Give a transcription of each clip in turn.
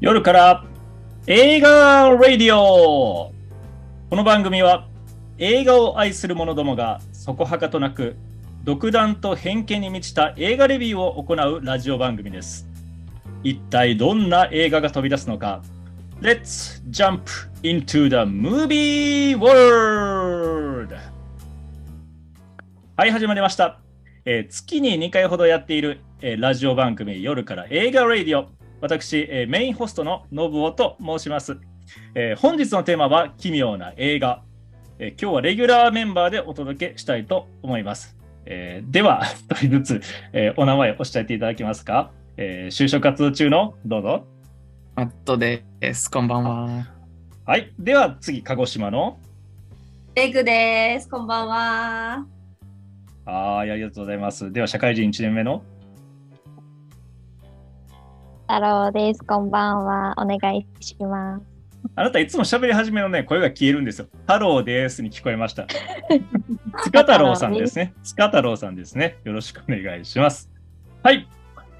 夜から映画ラディオこの番組は映画を愛する者どもがそこはかとなく独断と偏見に満ちた映画レビューを行うラジオ番組です一体どんな映画が飛び出すのか Let's jump into the movie world! はい、始まりました。えー月に2回ほどやっている、えーラジオ番組夜から映画ラディオ。私、えーメインホストの信夫と申します、えー本日のテーマは奇妙な映画、えー今日はレギュラーメンバーでお届けしたいと思います。えーでは、一人ずつ、えーお名前をおっしゃっていただけますか、えー就職活動中の？どうぞ。マットです。こんばんは。はい。では次、鹿児島の？レグです。こんばんは。はい、ありがとうございます。では、社会人1年目の？太郎です。こんばんは。お願いします。あなたいつも喋り始めのね、声が消えるんですよ。太郎ですに聞こえました。塚太郎さんですね。塚太郎さんですね。よろしくお願いします。はい。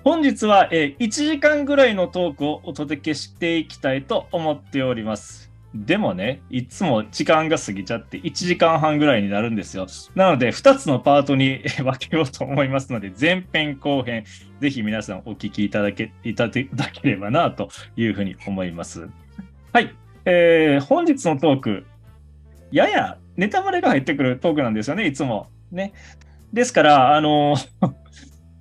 本日は、えー1時間ぐらいのトークをお届けしていきたいと思っております。でもね、いつも時間が過ぎちゃって1時間半ぐらいになるんですよ。なので、2つのパートに 分けようと思いますので、前編後編、ぜひ皆さんお聞きいただけいただければなというふうに思います。はい。えー本日のトーク、ややネタバレが入ってくるトークなんですよね、いつも。ね。ですから、あの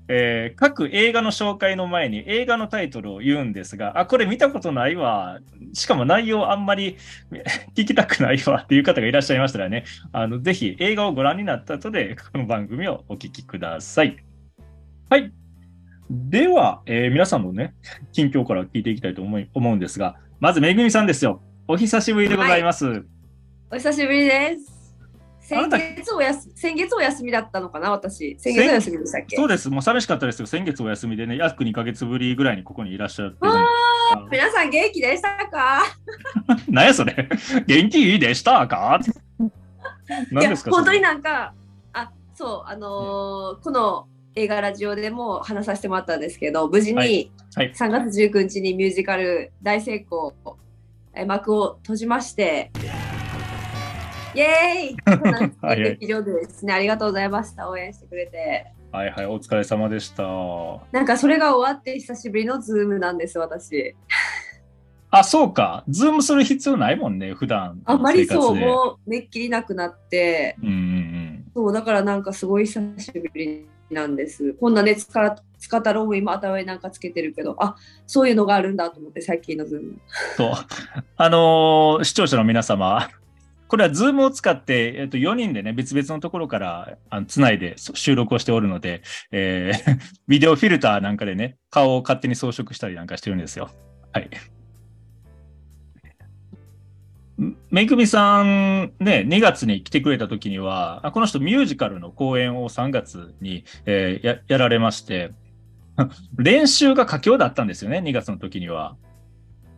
えー各映画の紹介の前に映画のタイトルを言うんですが、あ、これ見たことないわ。しかも内容あんまり 聞きたくないわっていう方がいらっしゃいましたらね、あのぜひ映画をご覧になった後で、この番組をお聞きください。はい。では、えー皆さんのね、近況から聞いていきたいと思い思うんですが、まずめぐみさんですよ。お久しぶりでございます。お久しぶりです。先月おやす先月お休みだったのかな、私。先月お休みでしたっけ？そうです。もう寂しかったですよ。先月お休みでね、約2ヶ月ぶりぐらいにここにいらっしゃって。皆さん元気でしたか？何やそれ。元気でしたか？い 何ですかや本当になんか、あ、そう、あのーこの映画ラジオでも話させてもらったんですけど、無事はい。にはい。3月19日にミュージカル大成功、え幕を閉じまして、イエーイはいはい劇場でですね、ありがとうございました。応援してくれて。はいはい、お疲れ様でした。なんかそれが終わって久しぶりのズームなんです、私。あ、そうか。ズームする必要ないもんね、普段。あんまりそう、もうめっきりなくなって、うんうんそう、だからなんかすごい久しぶりなんです。こんなね、つかつか太郎も今頭になんかつけてるけど、あそういうのがあるんだと思って、最近のズーム。そう。あのー視聴者の皆様、これはズームを使って、えっと、4人でね、別々のところからあのつないで収録をしておるので、えー ビデオフィルターなんかでね、顔を勝手に装飾したりなんかしてるんですよ。はい。めぐみさん、ね、2月に来てくれた時には、この人ミュージカルの公演を3月に、えーややられまして、練習が佳境だったんですよね、2月の時には。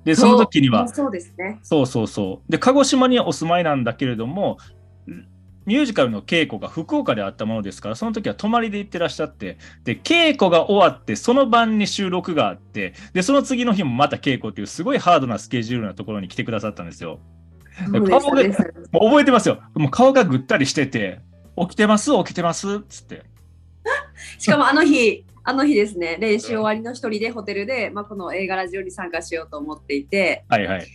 で、その時には、そうそうですね。そうそうそう。で、鹿児島にお住まいなんだけれども、ミュージカルの稽古が福岡であったものですから、その時は泊まりで行ってらっしゃって、で、稽古が終わって、その晩に収録があって、で、その次の日もまた稽古っていう、すごいハードなスケジュールなところに来てくださったんですよ。顔がもう覚えてますよ。もう顔がぐったりしてて、起きてます？起きてます？っつって。しかもあの日、あの日ですね、練習終わりの一人でホテルで、まあ、この映画ラジオに参加しようと思っていて、はいはい。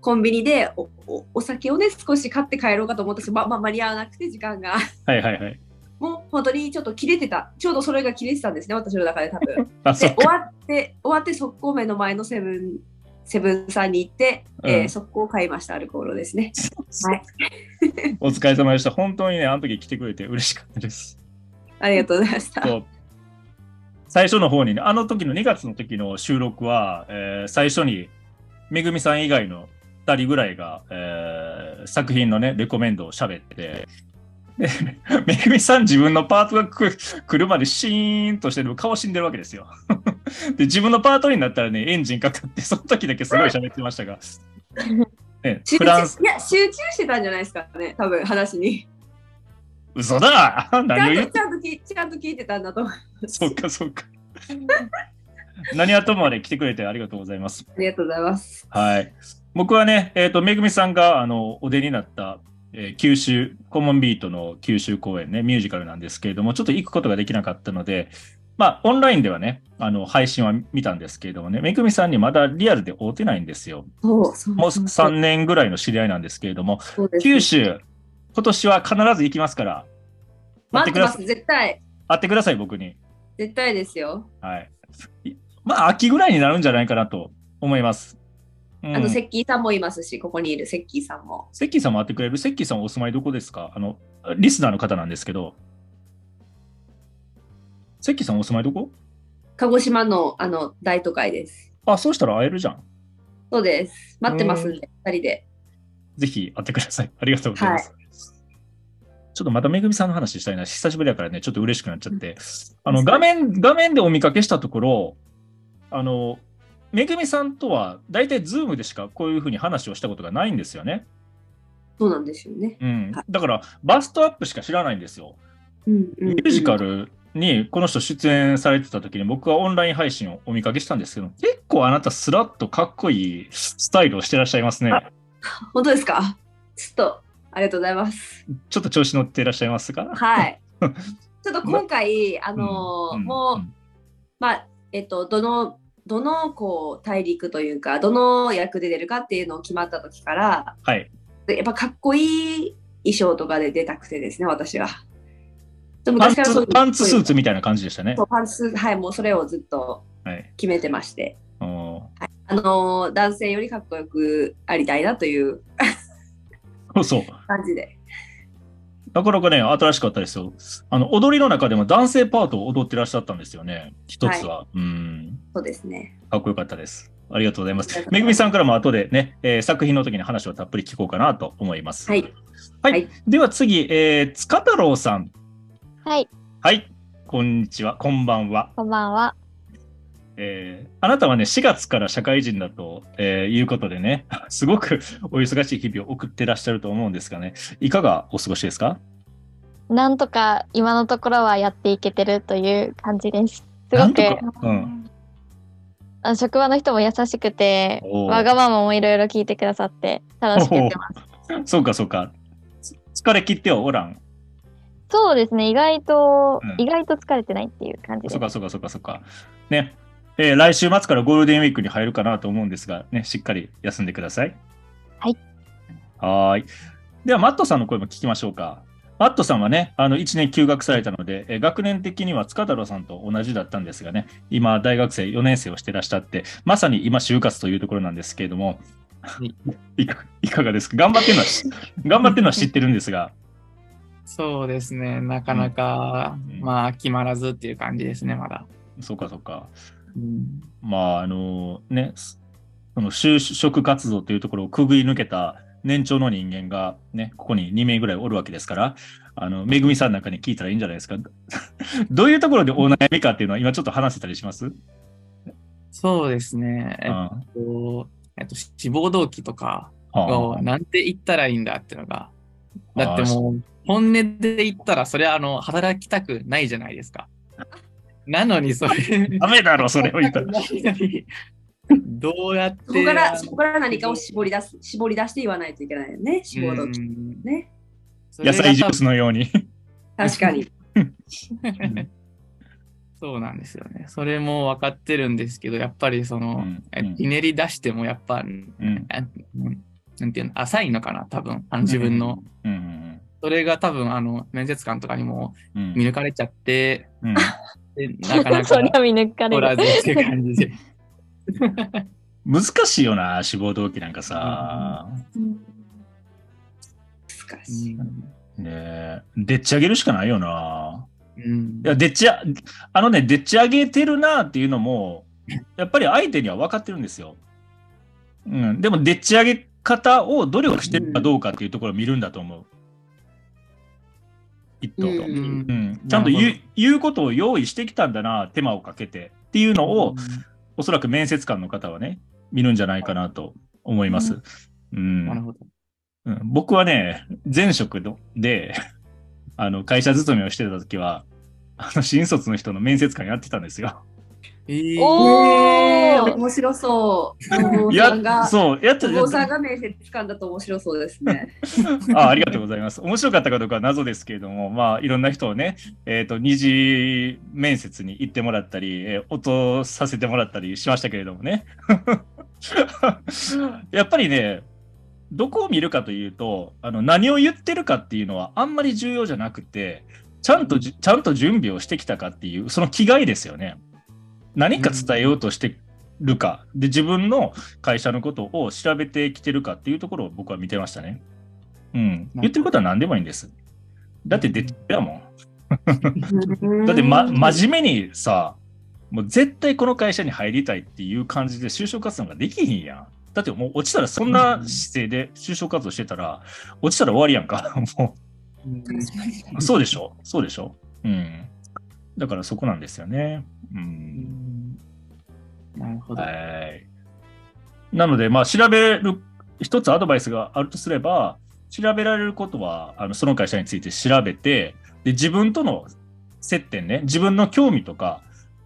コンビニでおおお酒をね、少し買って帰ろうかと思ったし、まあ、まあ、間に合わなくて時間が。はいはいはい。もう本当にちょっと切れてた。ちょうどそれが切れてたんですね、私の中で多分。で終。わって終わって速攻目の前のセブンセブンさんに行って、えーうん速攻買いましたアルコールですね。はい、お疲れ様でした。本当にね、あの時来てくれて嬉しかったです。ありがとうございました。最初の方にね、あの時の2月の時の収録は、えー最初にめぐみさん以外の2人ぐらいが、えー作品のね、レコメンドを喋って、で めぐみさん自分のパートがく来るまでシーンとしてる顔死んでるわけですよ。で、自分のパートになったらね、エンジンかかって、その時だけすごい喋ってましたが、ね、集フランス中、いや集中してたんじゃないですかね、多分話に。嘘だ何をちゃんと聞いちゃんと聞いてたんだと思う。そうか、そうか。何はともあれ来てくれてありがとうございます。ありがとうございます。はい。僕はね、えっ、と、めぐみさんが、あの、お出になった、えー九州、コモンビートの九州公演ね、ミュージカルなんですけれども、ちょっと行くことができなかったので、まあ、オンラインではね、あの、配信は見たんですけれどもね、めぐみさんにまだリアルで会うてないんですよ。もうそう3年ぐらいの知り合いなんですけれども、九州、今年は必ず行きますから、待ってます、会絶対。ってください、僕に。絶対ですよ。はい。いまあ、秋ぐらいになるんじゃないかなと思います。うんあの、セッキーさんもいますし、ここにいるセッキーさんも。セッキーさんも会ってくれる？セッキーさんお住まいどこですか？あの、リスナーの方なんですけど。セッキーさんお住まいどこ？鹿児島のあの大都会です。あ、そうしたら会えるじゃん。そうです。待ってますんで、二人で。ぜひ会ってください。ありがとうございます。ちょっとまためぐみさんの話したいな。久しぶりだからね、ちょっと嬉しくなっちゃって。あの、画面、画面でお見かけしたところ、あの、めぐみさんとは大体ズームでしかこういうふうに話をしたことがないんですよね。そうなんですよね。うんはい。だから、バストアップしか知らないんですよ。ミュージカルにこの人出演されてた時に僕はオンライン配信をお見かけしたんですけど、結構あなたスラッとかっこいいスタイルをしてらっしゃいますね。本当ですか？ちょっと、ありがとうございます。ちょっと調子乗っていらっしゃいますかはい。ちょっと今回、あのーうんもう、んまあ、えっと、どの、どのこう大陸というか、どの役で出るかっていうのを決まった時から、はい。やっぱかっこいい衣装とかで出たくてですね、私が。でもパンツパンツスーツみたいな感じでしたねパンツ、はい、もうそれをずっとはい。決めてまして。おーあのー男性よりかっこよくありたいなというそうそう。感じで。なかなかね、新しかったですよ。あの、踊りの中でも男性パートを踊ってらっしゃったんですよね。一つは。うん。そうですね。かっこよかったです。ありがとうございます。めぐみさんからも後でね、えー作品の時に話をたっぷり聞こうかなと思います。はい。はい。はいでは次、えー、塚太郎さん。はい、はい。こんにちは。こんばんは。こんばんは。えーあなたはね、4月から社会人だと、えーいうことでね、すごく お忙しい日々を送ってらっしゃると思うんですがね、いかがお過ごしですか？なんとか今のところはやっていけてるという感じです。すごくうん。あの職場の人も優しくて、わがままもいろいろ聞いてくださって楽しくやってます。そうか、そうか。つ疲れ切ってはおらん？そうですね、意外と、うん意外と疲れてないっていう感じですそう。か、そうか、そうか、そうか。ね。えー来週末からゴールデンウィークに入るかなと思うんですが、ね、しっかり休んでください。はい。はーい。では、マットさんの声も聞きましょうか。マットさんはね、あの、1年休学されたので、えー学年的には塚太郎さんと同じだったんですがね、今、大学生4年生をしてらっしゃって、まさに今、就活というところなんですけれども、い いかいかがですか？頑張ってるのは知、頑張ってるのは知ってるんですが、そうですね。なかなか、うんまあ、決まらずっていう感じですね、まだ。そうか、そうか。うん、まあ、あのね、その就職活動というところをくぐり抜けた年長の人間がね、ここに2名ぐらいおるわけですから、あの、めぐみさんなんかに聞いたらいいんじゃないですか。どういうところでお悩みかっていうのは今ちょっと話せたりします？そうですね。えっあと、えっと、志望動機とかあをなんて言ったらいいんだっていうのが。だってもう、本音で言ったら、それはあの、働きたくないじゃないですか。なのに、それ、ダメだろ、それを言ったら。どうやって。そこから、そこから何かを絞り出す、絞り出して言わないといけないよね。志望動機うんね。野菜ジュースのように。確かに。そうなんですよね。それも分かってるんですけど、やっぱりその、うんえうんひねり出してもやっぱ、うん。なんていうの、浅いのかな、多分、あの自分の。うん。うんそれが多分、あの、面接官とかにもうん。見抜かれちゃって、うんでなかな見抜かれる。ずっていう感じで。難しいよな、志望動機なんかさ。難しい。ねえ、でっち上げるしかないよな。うんいや、でっちあ、あのね、でっち上げてるなっていうのも、やっぱり相手には分かってるんですよ。うん。でも、でっち上げ方を努力してるかどうかっていうところを見るんだと思う。きっと。うんうん。ちゃんと言う言うことを用意してきたんだな、手間をかけてっていうのを、おそらく面接官の方はね、見るんじゃないかなと思います。うん。なるほど。うん僕はね、前職ので、あの、会社勤めをしてた時は、あの、新卒の人の面接官やってたんですよ。ええー、おー面白そう。や、、そう、やったお坊さんが面接掴んだと面白そうですね。あありがとうございます。面白かったかどうかは謎ですけれども、まあ、いろんな人をね、えっ、と、二次面接に行ってもらったり、えー音させてもらったりしましたけれどもね。やっぱりね、どこを見るかというと、あの何を言ってるかっていうのはあんまり重要じゃなくて、ちゃんとじ、ちゃんと準備をしてきたかっていう、その気概ですよね。何か伝えようとしてるか、で、自分の会社のことを調べてきてるかっていうところを僕は見てましたね。うん。言ってることは何でもいいんです。だって、でっちやもん。だって、ま、真面目にさ、もう絶対この会社に入りたいっていう感じで就職活動ができひんやん。だってもう落ちたらそんな姿勢で就職活動してたら、落ちたら終わりやんか。もうそうでしょそうでしょうん。だからそこなんですよね。う。うんんなるほど。はい。なので、まあ、調べる、一つアドバイスがあるとすれば、調べられることは、あのその会社について調べて、で、自分との接点ね、自分の興味とか、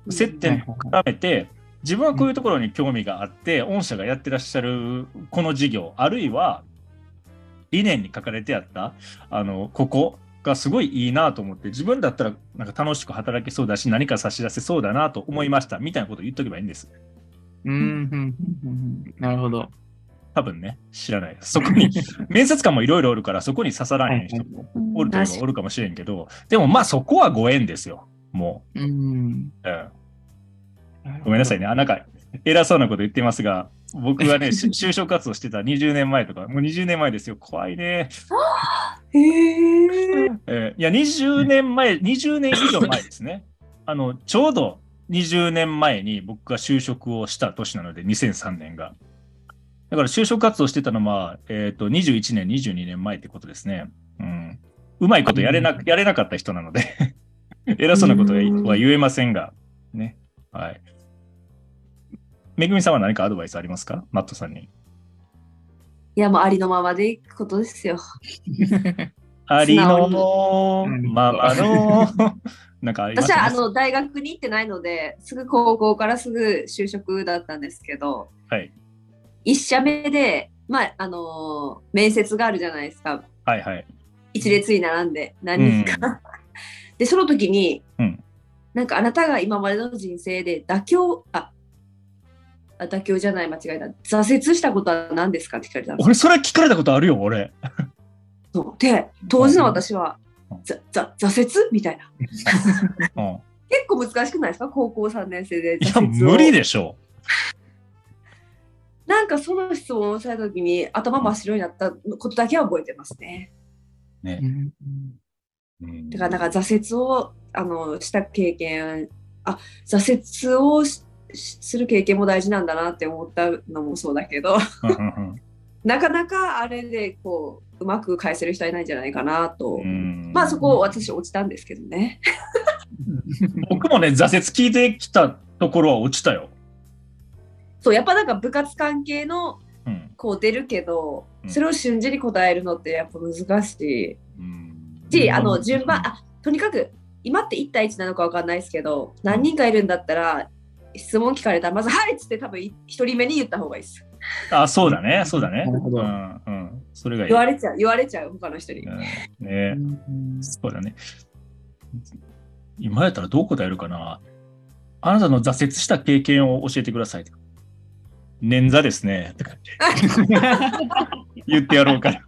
接点を絡めて、自分はこういうところに興味があって、御社がやってらっしゃるこの事業、あるいは理念に書かれてあった、あの、ここがすごいいいなと思って、自分だったらなんか楽しく働けそうだし、何か差し出せそうだなと思いました、みたいなことを言っとけばいいんです。うんなるほど。多分ね、知らない。そこに、面接官もいろいろおるから、そこに刺さらへん人もおるとおるかもしれんけど、でもまあそこはご縁ですよ。もうん。う。うん、ごめんなさいね。あ、なんか、偉そうなこと言ってますが、僕がね、し就職活動してた20年前とか、もう20年前ですよ。怖いね。へえ。えーいや、20年前、20年以上前ですね。あの、ちょうど20年前に僕が就職をした年なので、2003年が。だから就職活動してたのは、えっ、と、21年、22年前ってことですね。うん。うまいことやれな、やれなかった人なので、偉そうなことは言えませんが、ね。はい。めぐみさんは何かアドバイスありますか？マットさんに。いや、もうありのままでいくことですよ。ありのうんままの、なんか私はあの大学に行ってないので、すぐ高校からすぐ就職だったんですけど、はい。一社目で、まあ、あのー面接があるじゃないですか。はいはい。一列に並んで、何人か。で、その時に、うんなんかあなたが今までの人生で妥協、あ、あ妥協じゃない、間違えた。挫折したことは何ですかって聞かれた俺、それ聞かれたことあるよ、俺。よ。で、当時の私はうん、ざざ挫折みたいな。うん。結構難しくないですか？高校3年生でいや、挫折を。無理でしょ。なんかその質問をされた時に頭真っ白になったことだけは覚えてますね。ねう。んうんだからなんか挫折をあのした経験、あ挫折をししする経験も大事なんだなって思ったのもそうだけど、なかなかあれでこううまく返せる人はいないんじゃないかなと。うんまあそこ私落ちたんですけどね。僕もね、挫折聞いてきたところは落ちたよ。そうやっぱなんか部活関係のうん。こう出るけどう、んそれを瞬時に答えるのってやっぱ難しい。うんし、うんあの順番あとにかく今って1対1なのか分かんないですけど何人かいるんだったら質問聞かれたらまず「はい」っつって多分1人目に言った方がいいですあ、そうだね、そうだね。なるほどうん、うん。それがいい。言われちゃう言われちゃう他の人にうんねうんそうだね。今やったらどう答えるかな。あなたの挫折した経験を教えてください。捻挫ですね。とか 言ってやろうかな。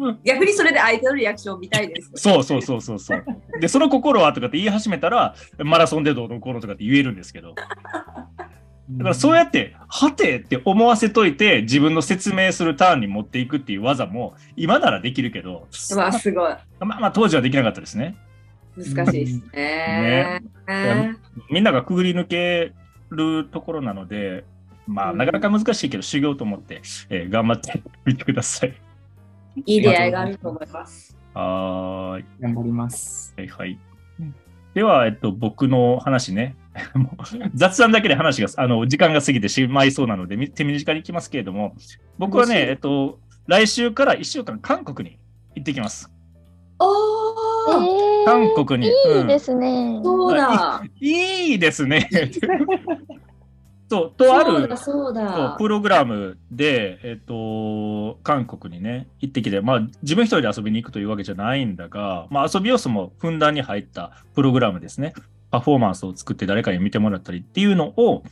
逆にそれで相手のリアクションを見たいですそうそうそうそうそう。で、その心はとかって言い始めたら、マラソンでどうのこうのとかって言えるんですけど。だからそうやって、はてって思わせといて、自分の説明するターンに持っていくっていう技も、今ならできるけど、まあすごいまあまあ当時はできなかったですね。難しいですねねみんながくぐり抜けるところなので、まあうんなかなか難しいけど、修行と思って、えー頑張ってみてください。いい出会いがあると思いますはーい。頑張ります。はいはいうん。では、えっと、僕の話ね。雑談だけで話が、あの、時間が過ぎてしまいそうなので、み手短に行きますけれども、僕はね、えっと、来週から1週間韓国に行ってきます。おーえ韓国に。いうんいですね。そうだ。いいですね。そう、とある。プログラムで、えっと、韓国にね、行ってきて、まあ、自分一人で遊びに行くというわけじゃないんだが、まあ、遊び要素もふんだんに入ったプログラムですね。パフォーマンスを作って誰かに見てもらったりっていうのを、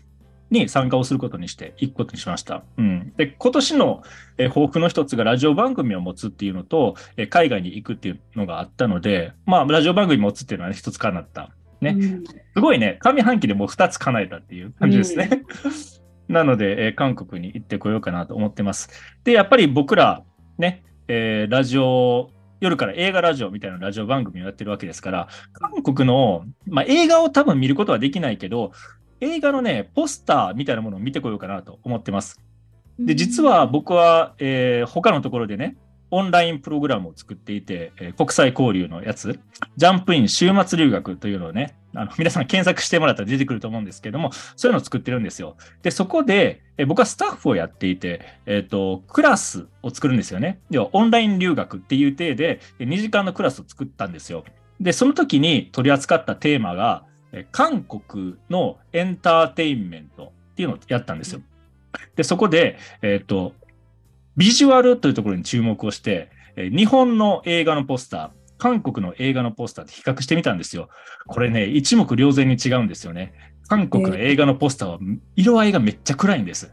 に参加をすることにして、行くことにしました。うん。で、今年の、えー抱負の一つがラジオ番組を持つっていうのと、えー海外に行くっていうのがあったので、まあ、ラジオ番組持つっていうのは、ね、一つ叶った。ねうんすごいね、上半期でもう2つ叶えたっていう感じですね。なので、えー韓国に行ってこようかなと思ってます。で、やっぱり僕ら、ね、えーラジオ、夜から映画ラジオみたいなラジオ番組をやってるわけですから、韓国の、まあ、映画を多分見ることはできないけど、映画のね、ポスターみたいなものを見てこようかなと思ってます。で、実は僕は、えー他のところでね、オンラインプログラムを作っていて、国際交流のやつ、ジャンプイン週末留学というのをね、あの皆さん検索してもらったら出てくると思うんですけども、そういうのを作ってるんですよ。で、そこで、え僕はスタッフをやっていて、えっ、と、クラスを作るんですよね。要は、オンライン留学っていう体で、2時間のクラスを作ったんですよ。で、その時に取り扱ったテーマが、え韓国のエンターテインメントっていうのをやったんですよ。で、そこで、えっ、と、ビジュアルというところに注目をして、えー日本の映画のポスター、韓国の映画のポスターって比較してみたんですよ。これね、一目瞭然に違うんですよね。韓国の映画のポスターは色合いがめっちゃ暗いんです。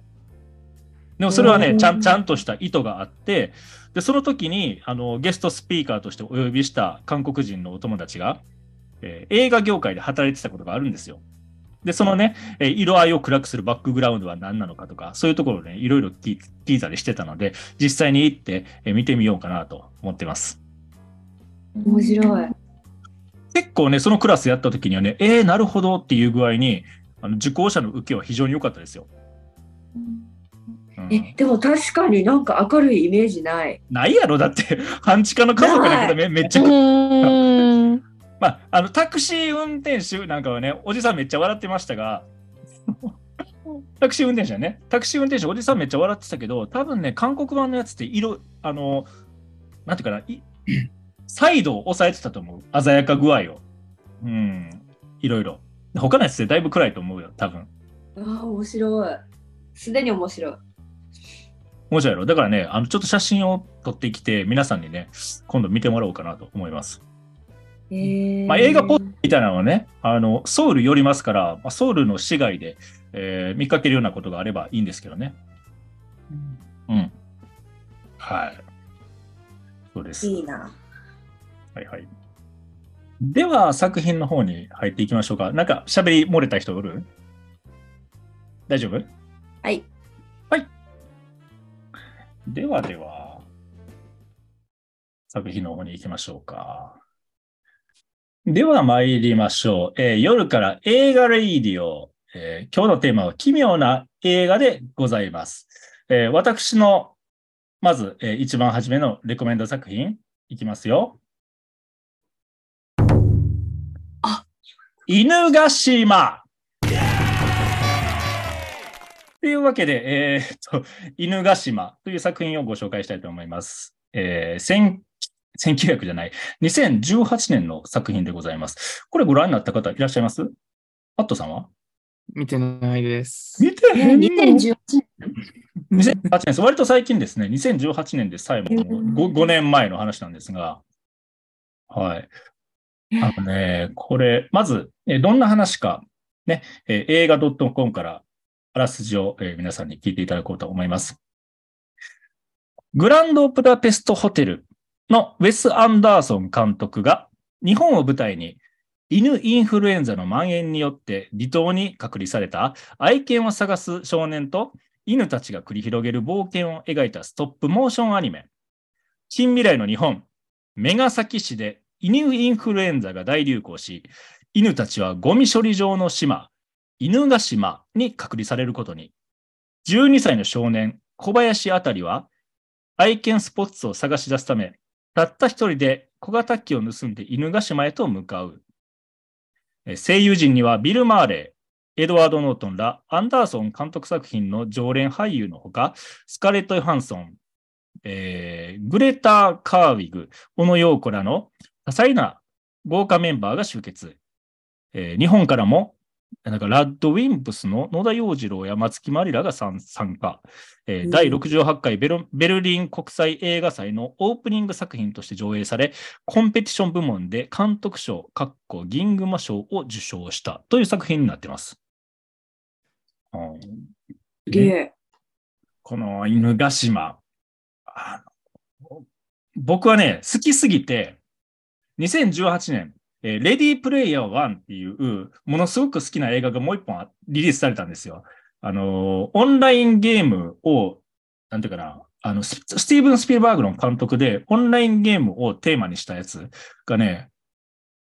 でもそれはね、うんちゃんちゃんとした意図があって、で、その時にあのゲストスピーカーとしてお呼びした韓国人のお友達が、えー映画業界で働いてたことがあるんですよ。で、そのね、えー色合いを暗くするバックグラウンドは何なのかとか、そういうところをね、いろいろ聞いたりしてたので、実際に行って、えー見てみようかなと思ってます。面白い。結構ね、そのクラスやった時にはね、えー、なるほどっていう具合に、あの受講者の受けは非常に良かったですよ。うんえ、でも確かになんか明るいイメージない。ないやろだって、半地下の家族だけどめめっちゃうーん。まあ、あの、タクシー運転手なんかはね、おじさんめっちゃ笑ってましたが、タクシー運転手はね、タクシー運転手、おじさんめっちゃ笑ってたけど、多分ね、韓国版のやつって色、あの、なんていうかな、い サイドを押さえてたと思う。鮮やか具合を。うん、いろいろ。他のやつでだいぶ暗いと思うよ、多分。ああ、面白い。すでに面白い。面白いやろ。だからね、あの、ちょっと写真を撮ってきて、皆さんにね、今度見てもらおうかなと思います。えー、まあ、映画ポみたいなのはね、あの、ソウル寄りますから、まあ、ソウルの市街で、えー見かけるようなことがあればいいんですけどね。うん。はい。そうです。いいな。はいはい。では、作品の方に入っていきましょうか。なんか、喋り漏れた人おる？大丈夫？はい。ではでは、作品の方に行きましょうか。では参りましょう。えー夜から映画レイディオ、えー今日のテーマは奇妙な映画でございます。えー私の、まず、えー一番初めのレコメンド作品、いきますよ。あ犬ヶ島というわけで、えーっと、犬ヶ島という作品をご紹介したいと思います。えー、千1900じゃない、2018年の作品でございます。これご覧になった方いらっしゃいます？パットさんは？見てないです。見てえー、2018年。2018年です。割と最近ですね。2018年でさえも 5, 5年前の話なんですが。はい。あのね、これ、まず、えーどんな話か、ね、えー映画 .com からあらすじを、えー皆さんに聞いていただこうと思います。グランドブダペストホテルのウェス・アンダーソン監督が日本を舞台に犬インフルエンザの蔓延によって離島に隔離された愛犬を探す少年と犬たちが繰り広げる冒険を描いたストップモーションアニメ。近未来の日本、メガサキ市で犬インフルエンザが大流行し、犬たちはゴミ処理場の島、犬ヶ島に隔離されることに。12歳の少年、小林あたりは、愛犬スポッツを探し出すため、たった一人で小型機を盗んで犬ヶ島へと向かう。声優陣にはビル・マーレー、エドワード・ノートンらアンダーソン監督作品の常連俳優のほか、スカレット・ヨハンソン、えーグレタ・カーウィグ、小野陽子らの多彩な豪華メンバーが集結。えー日本からも、なんかラッドウィンプスの野田洋次郎や松木マリラが参参加、えーうん第68回ベルベルリン国際映画祭のオープニング作品として上映され、コンペティション部門で監督賞、かっこ銀熊賞を受賞したという作品になってます。うん。この犬ヶ島。あの僕はね、好きすぎて、2018年、えーレディープレイヤー1っていう、ものすごく好きな映画がもう一本リリースされたんですよ。あのーオンラインゲームを、なんていうかな、あの、ススティーブン・スピルバーグの監督で、オンラインゲームをテーマにしたやつがね、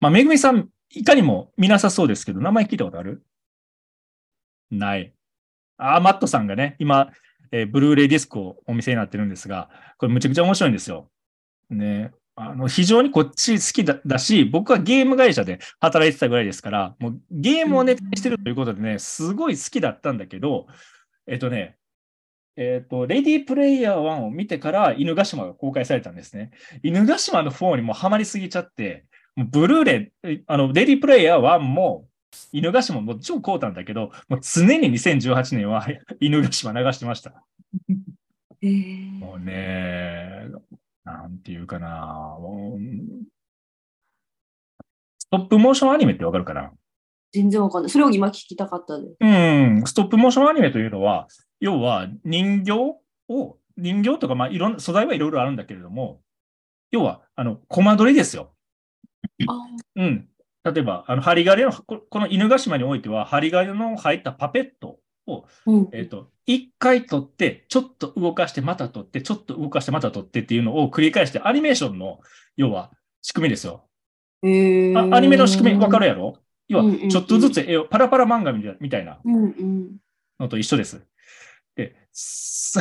まあ、めぐみさん、いかにも見なさそうですけど、名前聞いたことある？ない。あ、マットさんがね、今、えーブルーレイディスクをお店になってるんですが、これむちゃくちゃ面白いんですよ。ね。あの、非常にこっち好きだだし、僕はゲーム会社で働いてたぐらいですから、もうゲームをネタにしてるということでね、すごい好きだったんだけど、えっとね、えっと、レディープレイヤー1を見てから犬ヶ島が公開されたんですね。犬ヶ島の4にもうハマりすぎちゃって、ブルーレイ、えあの、レディープレイヤー1も、犬ヶ島ももちろんこうたんだけど、もう常に2018年は犬ヶ島流してました。えーもうね、なんていうかな、もうストップモーションアニメってわかるかな？全然わかんない。それを今聞きたかったです。うん、ストップモーションアニメというのは、要は人形を、人形とか、まあ、いろんな、素材はいろいろあるんだけれども、要は、あの、コマ撮りですよ。あうん。例えば、あの、針金の、ここの犬ヶ島においては、針金の入ったパペットを、うんえっ、と、一回撮って、ちょっと動かして、また撮って、ちょっと動かして、また撮ってっていうのを繰り返して、アニメーションの、要は、仕組みですよ。えーあアニメの仕組み、わかるやろ？要はちょっとずつ絵を、パラパラ漫画みたいな。のと一緒です。で、そ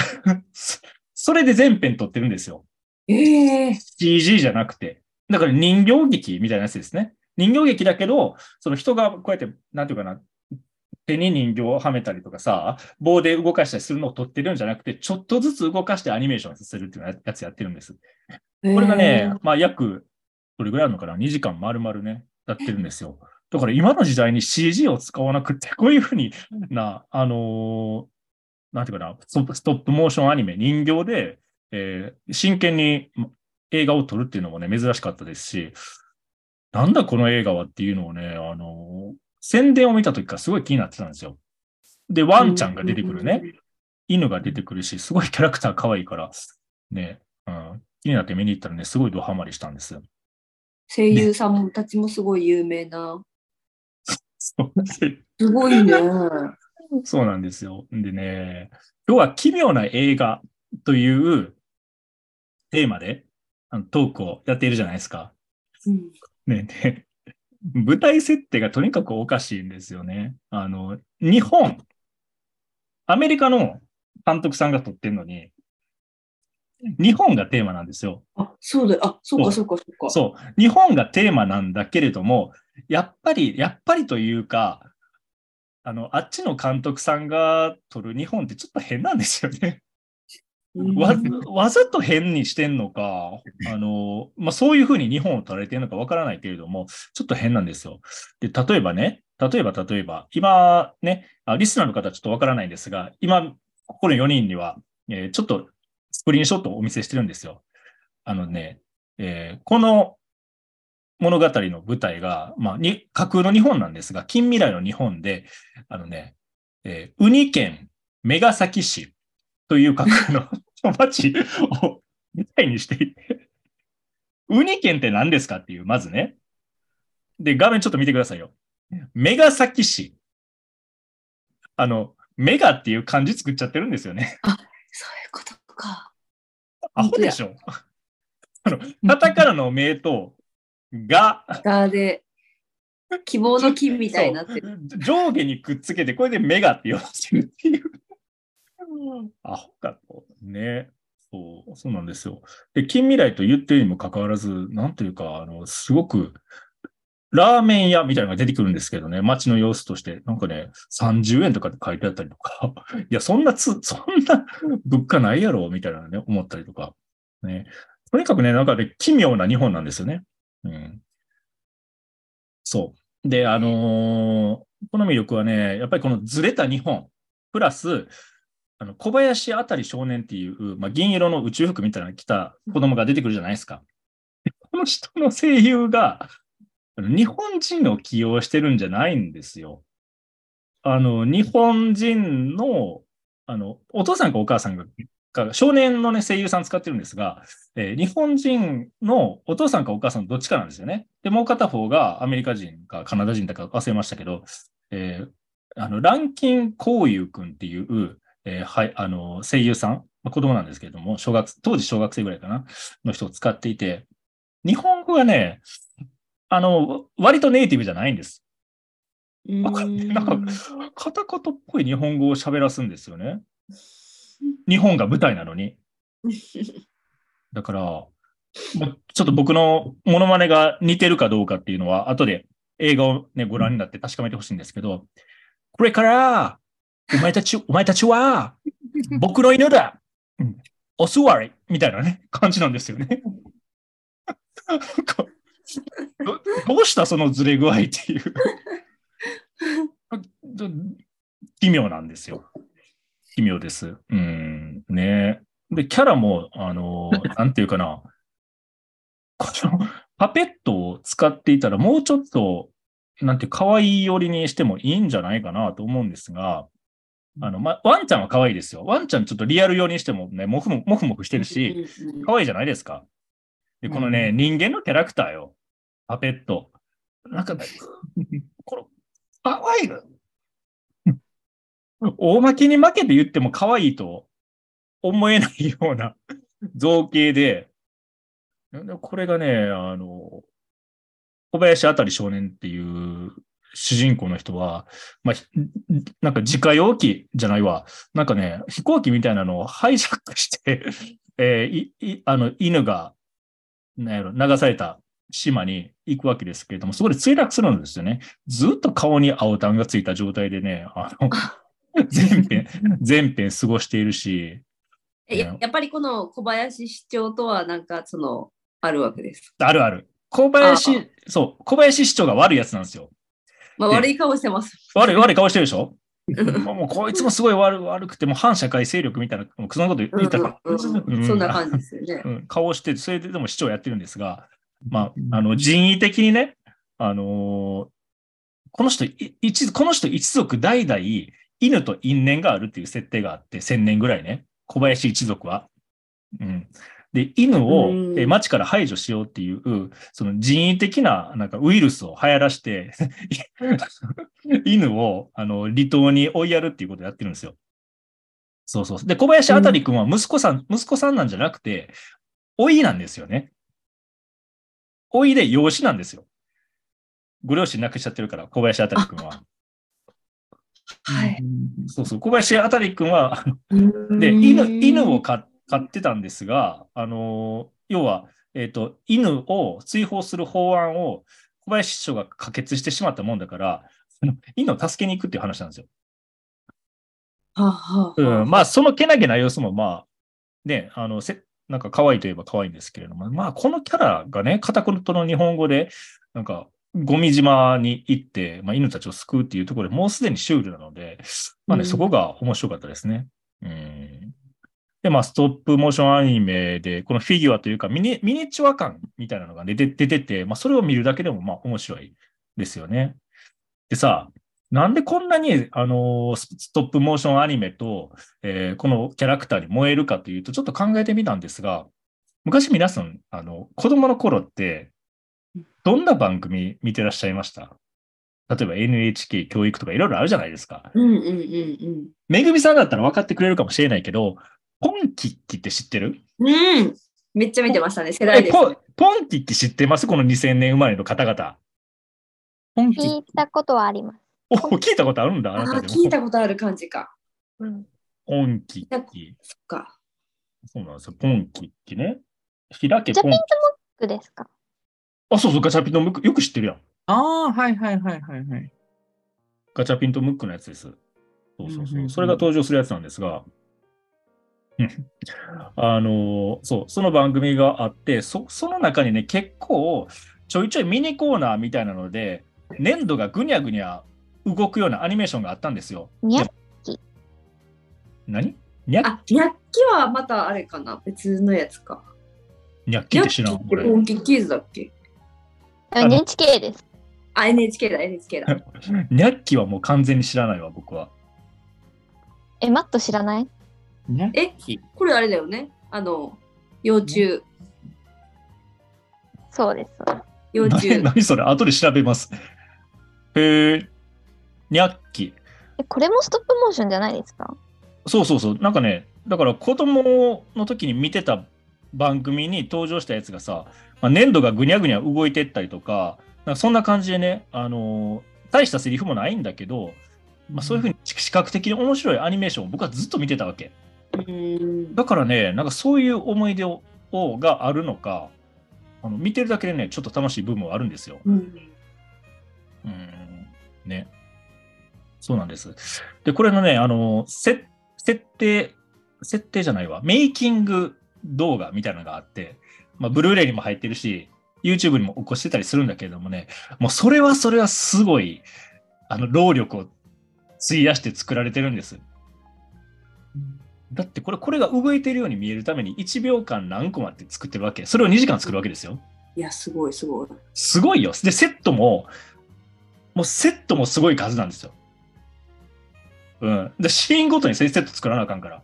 それで全編撮ってるんですよ。ええ CG じゃなくて。だから人形劇みたいなやつですね。人形劇だけど、その人がこうやって、なんていうかな、手に人形をはめたりとかさ、棒で動かしたりするのを撮ってるんじゃなくて、ちょっとずつ動かしてアニメーションさせるっていうやつやってるんです。これがね、まあ約、どれぐらいあるのかな ?2 時間丸々ね、やってるんですよ。だから今の時代に CG を使わなくて、こういうふうにな、あのーなんていうかな、ストップモーションアニメ、人形で、えー真剣に映画を撮るっていうのもね、珍しかったですし、なんだこの映画はっていうのをね、あのー宣伝を見た時からすごい気になってたんですよ。で、ワンちゃんが出てくるね。犬が出てくるし、すごいキャラクター可愛いから、ね、うん、気になって見に行ったらね、すごいドハマりしたんです。声優さんたちもすごい有名な。そうすごいね。そうなんですよ。でね、今日は奇妙な映画というテーマであのトークをやっているじゃないですか。うんねで舞台設定がとにかくおかしいんですよね。あの、日本、アメリカの監督さんが撮ってるのに、日本がテーマなんですよ。あ、そうだよ。あ、そうか、そうか、そうか。そう。日本がテーマなんだけれども、やっぱり、やっぱりというか、あの、あっちの監督さんが撮る日本ってちょっと変なんですよね。わわざと変にしてんのか、あの、まあ、そういうふうに日本を撮られてるのかわからないけれども、ちょっと変なんですよ。で、例えばね、例えば例えば、今ね、あリスナーの方ちょっとわからないんですが、今、ここの4人には、えーちょっとスクリーンショットをお見せしてるんですよ。あのね、えーこの物語の舞台が、まあ、に架空の日本なんですが、近未来の日本で、あのね、えーウニ県メガサキ市という架空の 町を舞台にしていて、ウニ県って何ですかっていう、まずね。で、画面ちょっと見てくださいよ。メガサキ市。あの、メガっていう漢字作っちゃってるんですよね。そういうことか。アホでしょ。あの、カタカナの名と、が、ガーで、希望の金みたいになってる。上下にくっつけて、これでメガって呼ばせるっていう。アホかと。ね。そう、そうなんですよ。で、近未来と言ってるにもかかわらず、なんというか、あの、すごく、ラーメン屋みたいなのが出てくるんですけどね、街の様子として、なんかね、30円とかって書いてあったりとか、いや、そんなつ、そんな物価ないやろ、みたいなね、思ったりとか、ね。とにかくね、なんかね、奇妙な日本なんですよね。うん。そう。で、あのーこの魅力はね、やっぱりこのずれた日本、プラス、あの小林あたり少年っていう、まあ、銀色の宇宙服みたいなの着た子供が出てくるじゃないですか。この人の声優が、日本人を起用してるんじゃないんですよ。あの、日本人の、あの、お父さんかお母さんが、少年のね、声優さん使ってるんですが、えー日本人のお父さんかお母さんどっちかなんですよね。で、もう片方がアメリカ人かカナダ人だか忘れましたけど、えーあの、ランキン・コウユウ君っていう、えーはい、あの、声優さん、まあ、子供なんですけれども、小学、当時小学生ぐらいかな、の人を使っていて、日本語がね、あの、割とネイティブじゃないんです。なんかなんか片言っぽい日本語を喋らすんですよね。日本が舞台なのに。だから、まちょっと僕のモノマネが似てるかどうかっていうのは、後で映画をね、ご覧になって確かめてほしいんですけど、これから、お前たち、お前たちは、僕の犬だうんお座りみたいなね、感じなんですよね。どどうした？そのずれ具合っていう。奇妙なんですよ。奇妙です。うん、ねで、キャラも、あの、なんていうかな、このパペットを使っていたら、もうちょっと、なんて、可愛い寄りにしてもいいんじゃないかなと思うんですが、あの、ま、ワンちゃんは可愛いですよ。ワンちゃんちょっとリアル寄りにしてもね、もふももふもふしてるし、可愛いじゃないですか。で、このね、人間のキャラクターよ。パペット。なんかね、この、可愛いの。大負けに負けて言っても可愛いと思えないような造形で、でこれがね、あの、小林あたり少年っていう主人公の人は、まあ、ひなんか自家用機じゃないわ。なんかね、飛行機みたいなのをハイジャックして、えーいいあの、犬が、なんやろ、流された島に行くわけですけれども、そこで墜落するんですよね。ずっと顔に青タンがついた状態でね、あの、全編、全編過ごしているし、えややっぱりこの小林市長とはなんかそのあるわけです。あるある。小林、そう、小林市長が悪いやつなんですよ。まあ、で悪い顔してます。悪い、悪い顔してるでしょ？うん。もうこいつもすごい悪悪くて、もう反社会勢力みたいな、もうそんなこと言ったら、うんうんうんそんな感じですよね。うん、顔して、それででも市長やってるんですが、まあ、あの、人為的にね、あのーこの人、い一、この人一族代々犬と因縁があるっていう設定があって、千年ぐらいね、小林一族は。うん。で、犬を町から排除しようっていう、その人為的ななんかウイルスを流行らして、犬をあの離島に追いやるっていうことをやってるんですよ。そうそう。で、小林あたり君は息子さん、息子さんなんじゃなくて、老いなんですよね。老いで養子なんですよ。ご両親亡くしちゃってるから、小林あたり君は。はい。そうそう。小林あたり君は、で、犬、犬を飼飼ってたんですが、あの、要は、えっ、と、犬を追放する法案を小林市長が可決してしまったもんだから、犬を助けに行くっていう話なんですよ。はあはあはあうん、まあ、そのけなげな様子も、まあ、ね、あの、せ、なんか可愛いといえば可愛いんですけれども、まあ、このキャラがね、片言の日本語で、なんか、ゴミ島に行って、まあ、犬たちを救うっていうところでもうすでにシュールなので、まあね、うんそこが面白かったですね。うん。で、まあ、ストップモーションアニメで、このフィギュアというかミニ、ミニチュア感みたいなのが出て出てて、まあ、それを見るだけでも、まあ、面白いですよね。でさ、なんでこんなに、あのースストップモーションアニメと、えーこのキャラクターに燃えるかというと、ちょっと考えてみたんですが、昔皆さん、あの、子供の頃って、どんな番組見てらっしゃいました？例えば NHK 教育とかいろいろあるじゃないですか。うんうんうんめぐみさんだったら分かってくれるかもしれないけど、ポンキッキって知ってる？うん。うん。めっちゃ見てましたね。世代です。えポンポンキッキ知ってます？この2000年生まれの方々。本気聞いたことはあります。お、聞いたことあるんだ、あな。聞いたことある感じか。うん。ポンキッキ。そっか。そうなんですよ。ポンキッキね。開けポンガチャピンとムックですかあ、そうそう、ガチャピンとムック。よく知ってるやん。ああ、はいはいはいはいはい。ガチャピンとムックのやつです。そうそううんうんうんそう。それが登場するやつなんですが、うんあの、そう、その番組があって、そその中にね、結構、ちょいちょいミニコーナーみたいなので、粘土がぐにゃぐにゃ動くようなアニメーションがあったんですよ。にゃで何？にゃあ、ニャッキはまたあれかな？別のやつか。にゃっきって知らん。ニャッキこれってポンキッキーズだっけの NHK です。あ、NHK だ、NHK だ。にゃっきはもう完全に知らないわ、僕は。え、マット知らない？えこれあれだよね。あの、幼虫、そうです。幼虫何。何それ？後で調べます。へえ、にゃっき。え、これもストップモーションじゃないですか？そうそうそう。なんかね、だから子供の時に見てた番組に登場したやつがさ、まあ、粘土がぐにゃぐにゃ動いてったりとか、なんかそんな感じでね、あのー大したセリフもないんだけど、まあ、そういうふうに視覚的に面白いアニメーションを僕はずっと見てたわけ。だからね、なんかそういう思い出をがあるのか、あの見てるだけでね、ちょっと楽しい部分はあるんですよ。うんうんね。そうなんです。で、これのね、あの、設定、設定じゃないわ、メイキング動画みたいなのがあって、まあ、ブルーレイにも入ってるし、YouTube にも起こしてたりするんだけれどもね、もうそれはそれはすごい、あの、労力を費やして作られてるんです。だってこれ、これが動いてるように見えるために1秒間何コマって作ってるわけ。それを2時間作るわけですよ。いや、すごい、すごい。すごいよ。で、セットも、もうセットもすごい数なんですよ。うん。で、シーンごとにセット作らなあかんから。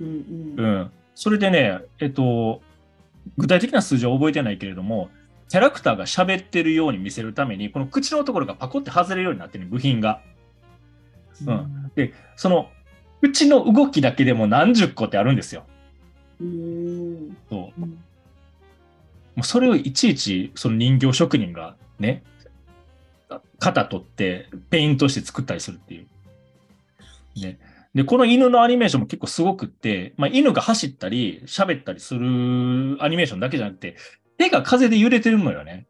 うんうん。うん。それでね、えっと、具体的な数字は覚えてないけれども、キャラクターが喋ってるように見せるために、この口のところがパコって外れるようになってる部品が。うん。で、その、口の動きだけでも何十個ってあるんですよ。うーん。そう。うんもうそれをいちいちその人形職人がね、型取ってペイントして作ったりするっていう。ね。で、この犬のアニメーションも結構すごくって、まあ、犬が走ったり喋ったりするアニメーションだけじゃなくて、手が風で揺れてるのよね。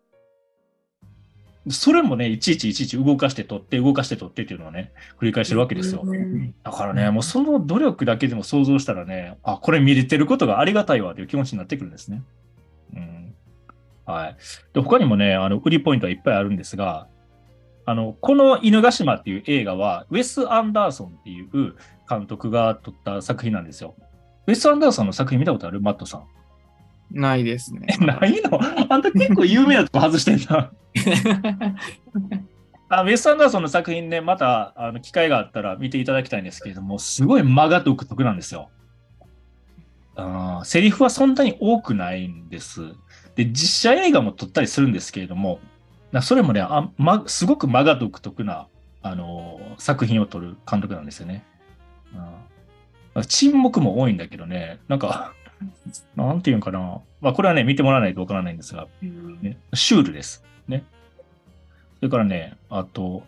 それもね、いちいちいちいち動かして取って、動かして取ってっていうのをね、繰り返してるわけですよ。うんだからね、もうその努力だけでも想像したらね、あ、これ見れてることがありがたいわという気持ちになってくるんですね。うん。はい。で、他にもね、あの、売りポイントはいっぱいあるんですが、あの、この犬ヶ島っていう映画は、ウェス・アンダーソンっていう監督が撮った作品なんですよ。ウェス・アンダーソンの作品見たことある？マットさん。ないですね。え、ないの？あんた結構有名なとこ外してんな。あウェス・アンダーソンの作品ね、またあの機会があったら見ていただきたいんですけれども、すごい間が独特なんですよ。あーセリフはそんなに多くないんです。で、実写映画も撮ったりするんですけれども、なそれもね、あま、すごく間が独特な、あのー作品を撮る監督なんですよね。うん沈黙も多いんだけどね、なんか、なんていうんかな。まあ、これはね、見てもらわないとわからないんですが、ね、シュールです。ね。それからね、あと、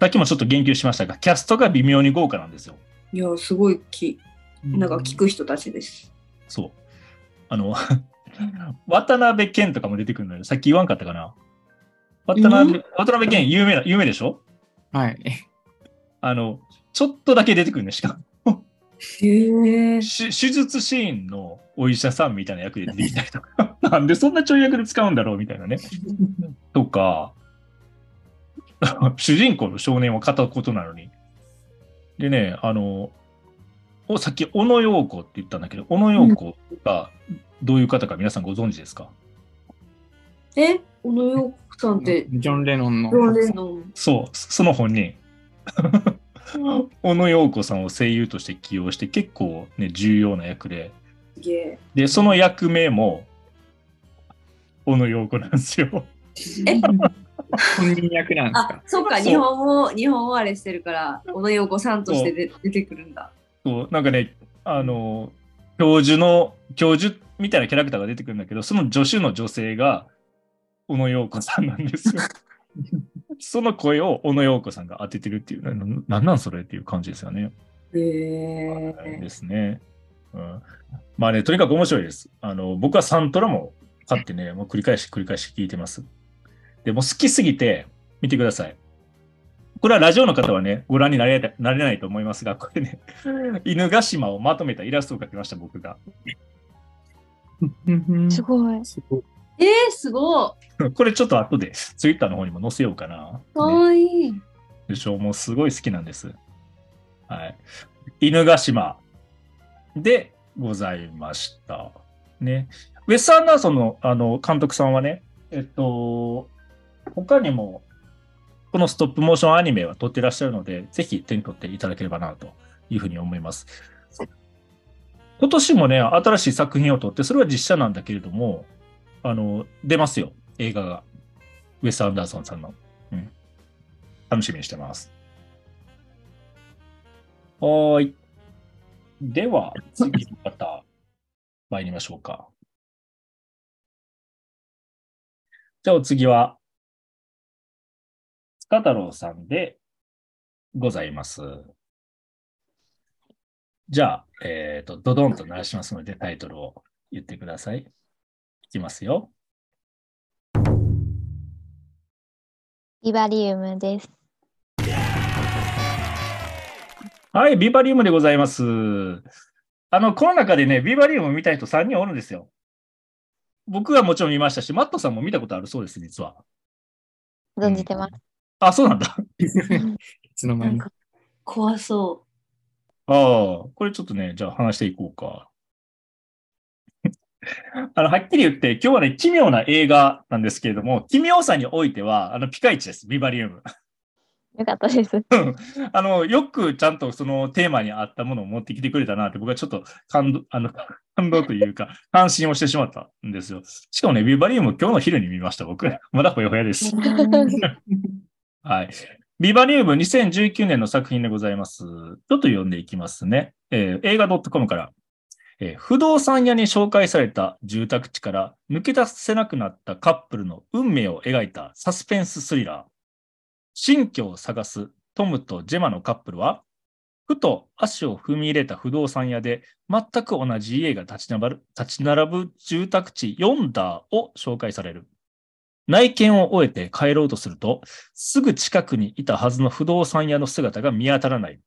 さっきもちょっと言及しましたが、キャストが微妙に豪華なんですよ。いや、すごいき、なんか聞く人たちです。そう。あの、渡辺謙とかも出てくるのよ。さっき言わんかったかな。渡辺、渡辺謙有名な、有名でしょ？はい。あの、ちょっとだけ出てくるね、しかも。へえ。手手術シーンのお医者さんみたいな役で出てきたりとか、なんでそんなちょい役で使うんだろうみたいなね。とか、主人公の少年は片言なのに。でね、あの、おさっき小野陽子って言ったんだけど、小野陽子がどういう方か皆さんご存知ですか、え、小野洋子さんって、ジョン・レノンの。ロンレノン。そう、その本人。小野陽子さんを声優として起用して結構ね、重要な役で。で、その役名も、小野陽子なんですよ。え？本人役なんですあか、そうか、日本語、日本語あれしてるから、小野洋子さんとしてで出てくるんだ。そうなんかね、あの、教授の、教授みたいなキャラクターが出てくるんだけど、その助手の女性が小野陽子さんなんですよ。その声を小野陽子さんが当ててるっていう、ななんなんそれっていう感じですよね。へえ。ですね。うん、まあね、とにかく面白いです。あの僕はサントラも買ってね、もう繰り返し繰り返し聞いてます。でもう好きすぎて見てください。これはラジオの方はね、ご覧になれなれないと思いますが、これね、犬ヶ島をまとめたイラストを描きました、僕が。すごい。すごいえー、すご これちょっと後でツイッターの方にも載せようかな。い。かねわいい。でしょもうすごい好きなんです。はい。犬ヶ島でございました。ね。ウェス・アンダーソンのあの監督さんはね、えっと、他にも、このストップモーションアニメは撮ってらっしゃるので、ぜひ手に取っていただければなというふうに思います。今年もね、新しい作品を撮って、それは実写なんだけれども、あの、出ますよ、映画が。ウェス・アンダーソンさんの。うん。楽しみにしてます。はい。では、次の方、参りましょうか。じゃあ、お次は、塚太郎さんでございます。じゃあ、えっ、と、ドドンと鳴らしますので、タイトルを言ってください。いきますよ。ビバリウムです。はい、ビバリウムでございます。あの、この中でね、ビバリウム見たい人3人おるんですよ。僕はもちろん見ましたし、マットさんも見たことあるそうです、実は。存じてます。あ、そうなんだ。いつの間に。怖そああ、これちょっとね、じゃあ話していこうか。あの、はっきり言って、今日はね、奇妙な映画なんですけれども、奇妙さにおいては、あの、ピカイチです、ビバリウム。よかったです。あの、よくちゃんとそのテーマに合ったものを持ってきてくれたなって、僕はちょっと感動、あの、感動というか、関心をしてしまったんですよ。しかもね、ビバリウム今日の昼に見ました、僕。まだほやほやです。はい。ビバリウム2019年の作品でございます。ちょっと読んでいきますね。えー映画 .com から、えー不動産屋に紹介された住宅地から抜け出せなくなったカップルの運命を描いたサスペンススリラー。新居を探すトムとジェマのカップルは、ふと足を踏み入れた不動産屋で全く同じ家が立ち並ぶ立ち並ぶ住宅地ヨンダーを紹介される。内見を終えて帰ろうとすると、すぐ近くにいたはずの不動産屋の姿が見当たらない。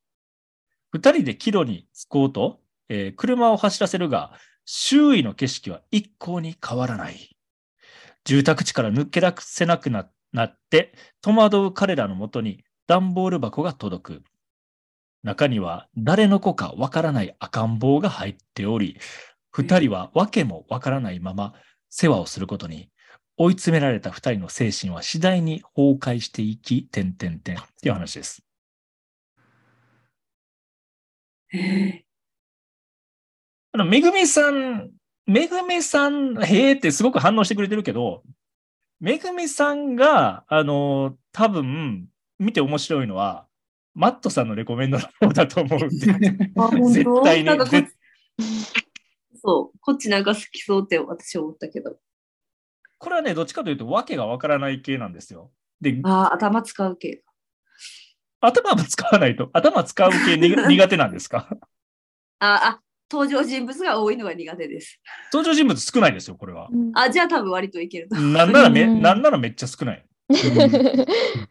二人で帰路に着こうと、えー車を走らせるが、周囲の景色は一向に変わらない。住宅地から抜け出せなくなって、戸惑う彼らのもとに段ボール箱が届く。中には誰の子かわからない赤ん坊が入っており、二人は訳もわからないまま世話をすることに、追い詰められた二人の精神は次第に崩壊していき、点々点っていう話です。う。えあの、めぐみさん、めぐみさん、へーってすごく反応してくれてるけど、めぐみさんが、あの、多分、見て面白いのは、マットさんのレコメンドの方だと思うんで、絶対になんかこ絶そう、こっちなんか好きそうって私思ったけど。これはね、どっちかというと、わけがわからない系なんですよ。で、あー頭使うけど。頭も使わないと、頭使う系に苦手なんですか？あ、あ、登場人物が多いのが苦手です。登場人物少ないですよ、これは。あ、じゃあ多分割といけると。なんならめ、うんなんならめっちゃ少ない。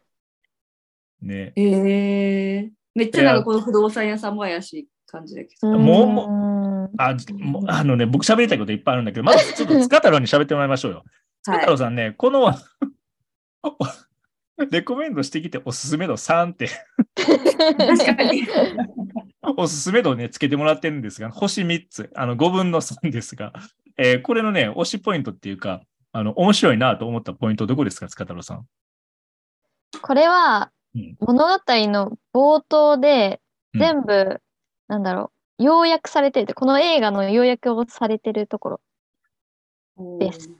ね。ええめっちゃなんかこの不動産屋さんも怪しい感じだけど。もうもあ、じもうあのね、僕喋りたいこといっぱいあるんだけど、まずちょっと 塚太郎に喋ってもらいましょうよ。塚太郎さんね、この、レコメンドしてきておすすめ度3って、確かに。おすすめ度をね、つけてもらってるんですが、星3つ、あの5分の3ですが、えーこれのね、推しポイントっていうか、あの、面白いなと思ったポイントどこですか、塚太郎さん？これはうん。物語の冒頭でうん。全部、なんだろう、要約されてる、この映画の要約をされてるところ。です。